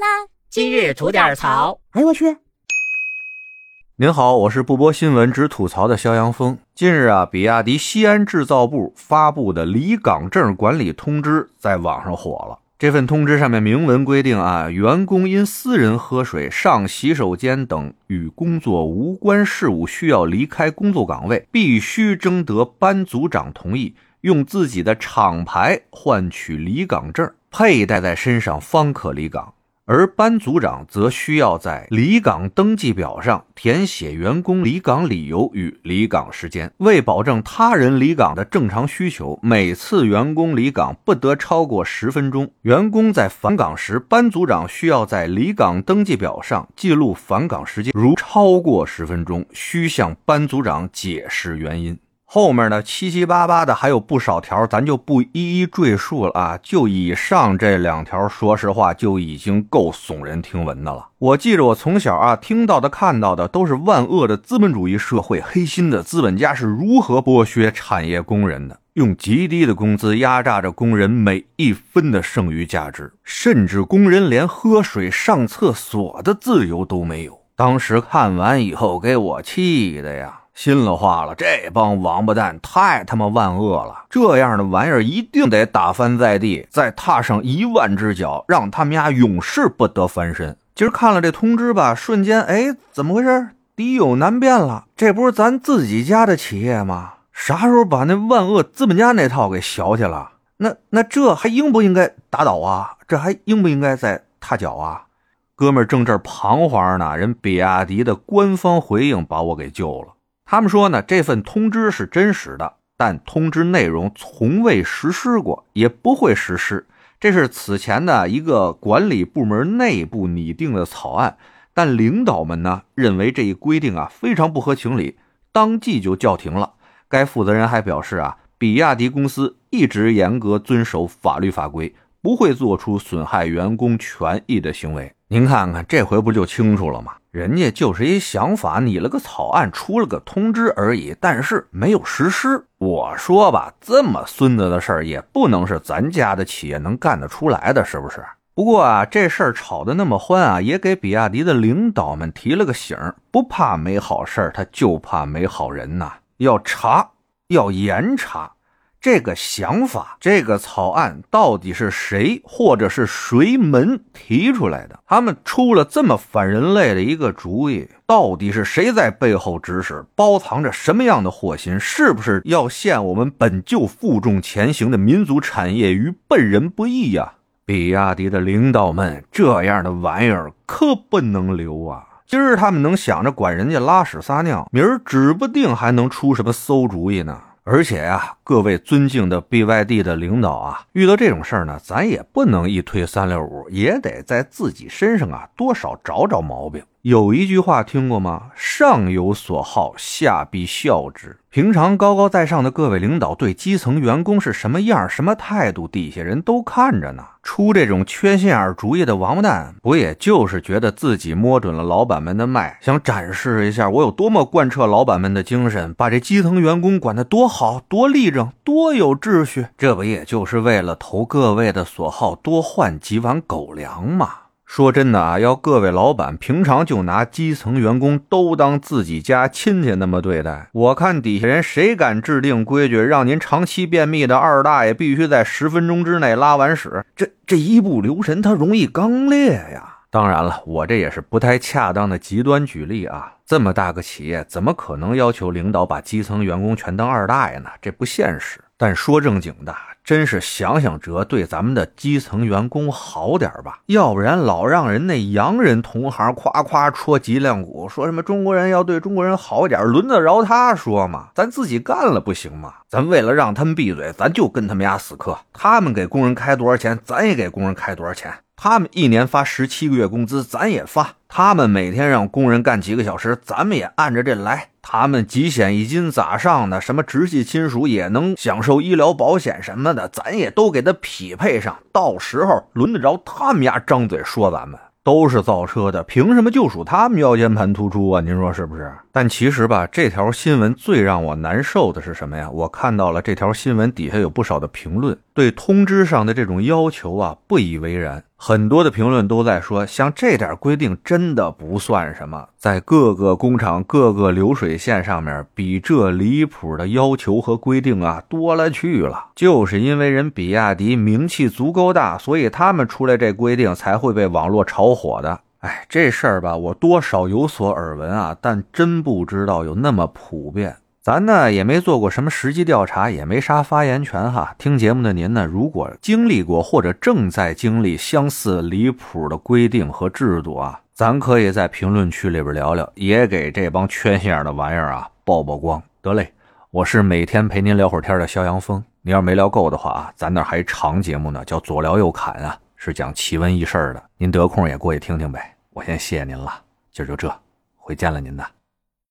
啦！今日吐点槽。哎呦我去！您好，我是不播新闻只吐槽的肖阳峰。近日啊，比亚迪西安制造部发布的离岗证管理通知在网上火了。这份通知上面明文规定啊，员工因私人喝水、上洗手间等与工作无关事务需要离开工作岗位，必须征得班组长同意，用自己的厂牌换取离岗证，佩戴在身上方可离岗。而班组长则需要在离岗登记表上填写员工离岗理由与离岗时间。为保证他人离岗的正常需求，每次员工离岗不得超过十分钟。员工在返岗时，班组长需要在离岗登记表上记录返岗时间，如超过十分钟，需向班组长解释原因。后面呢七七八八的还有不少条，咱就不一一赘述了啊。就以上这两条，说实话就已经够耸人听闻的了。我记着，我从小啊听到的、看到的，都是万恶的资本主义社会，黑心的资本家是如何剥削产业工人的，用极低的工资压榨着工人每一分的剩余价值，甚至工人连喝水、上厕所的自由都没有。当时看完以后，给我气的呀！心里话了，这帮王八蛋太他妈万恶了！这样的玩意儿一定得打翻在地，再踏上一万只脚，让他们家永世不得翻身。今儿看了这通知吧，瞬间，哎，怎么回事？敌友难辨了。这不是咱自己家的企业吗？啥时候把那万恶资本家那套给削去了？那那这还应不应该打倒啊？这还应不应该再踏脚啊？哥们儿正这儿彷徨呢，人比亚迪的官方回应把我给救了。他们说呢，这份通知是真实的，但通知内容从未实施过，也不会实施。这是此前的一个管理部门内部拟定的草案，但领导们呢认为这一规定啊非常不合情理，当即就叫停了。该负责人还表示啊，比亚迪公司一直严格遵守法律法规，不会做出损害员工权益的行为。您看看，这回不就清楚了吗？人家就是一想法，拟了个草案，出了个通知而已，但是没有实施。我说吧，这么孙子的事儿，也不能是咱家的企业能干得出来的，是不是？不过啊，这事儿吵得那么欢啊，也给比亚迪的领导们提了个醒儿不怕没好事儿，他就怕没好人呐，要查，要严查。这个想法，这个草案到底是谁或者是谁门提出来的？他们出了这么反人类的一个主意，到底是谁在背后指使？包藏着什么样的祸心？是不是要陷我们本就负重前行的民族产业于笨人不义呀？比亚迪的领导们，这样的玩意儿可不能留啊！今儿他们能想着管人家拉屎撒尿，明儿指不定还能出什么馊主意呢？而且呀，各位尊敬的 BYD 的领导啊，遇到这种事儿呢，咱也不能一推三六五，也得在自己身上啊多少找找毛病。有一句话听过吗？上有所好，下必效之。平常高高在上的各位领导对基层员工是什么样、什么态度，底下人都看着呢。出这种缺心眼主意的王八蛋，不也就是觉得自己摸准了老板们的脉，想展示一下我有多么贯彻老板们的精神，把这基层员工管得多好、多立正、多有秩序？这不也就是为了投各位的所好，多换几碗狗粮吗？说真的啊，要各位老板平常就拿基层员工都当自己家亲戚那么对待，我看底下人谁敢制定规矩，让您长期便秘的二大爷必须在十分钟之内拉完屎，这这一不留神，他容易肛裂呀。当然了，我这也是不太恰当的极端举例啊。这么大个企业，怎么可能要求领导把基层员工全当二大爷呢？这不现实。但说正经的。真是想想辙，对咱们的基层员工好点吧，要不然老让人那洋人同行夸夸戳脊梁骨，说什么中国人要对中国人好点，轮得着他说吗？咱自己干了不行吗？咱为了让他们闭嘴，咱就跟他们家死磕。他们给工人开多少钱，咱也给工人开多少钱。他们一年发十七个月工资，咱也发。他们每天让工人干几个小时，咱们也按着这来。他们几险一金咋上的？什么直系亲属也能享受医疗保险什么的，咱也都给他匹配上。到时候轮得着他们家张嘴说咱们？都是造车的，凭什么就属他们腰间盘突出啊？您说是不是？但其实吧，这条新闻最让我难受的是什么呀？我看到了这条新闻底下有不少的评论，对通知上的这种要求啊不以为然。很多的评论都在说，像这点规定真的不算什么，在各个工厂、各个流水线上面，比这离谱的要求和规定啊多了去了。就是因为人比亚迪名气足够大，所以他们出来这规定才会被网络炒火的。哎，这事儿吧，我多少有所耳闻啊，但真不知道有那么普遍。咱呢也没做过什么实际调查，也没啥发言权哈。听节目的您呢，如果经历过或者正在经历相似离谱的规定和制度啊，咱可以在评论区里边聊聊，也给这帮缺心眼的玩意儿啊曝曝光。得嘞，我是每天陪您聊会儿天的肖阳峰。您要没聊够的话啊，咱那还长节目呢，叫左聊右侃啊，是讲奇闻异事的。您得空也过去听听呗。我先谢谢您了，今儿就这，回见了您的。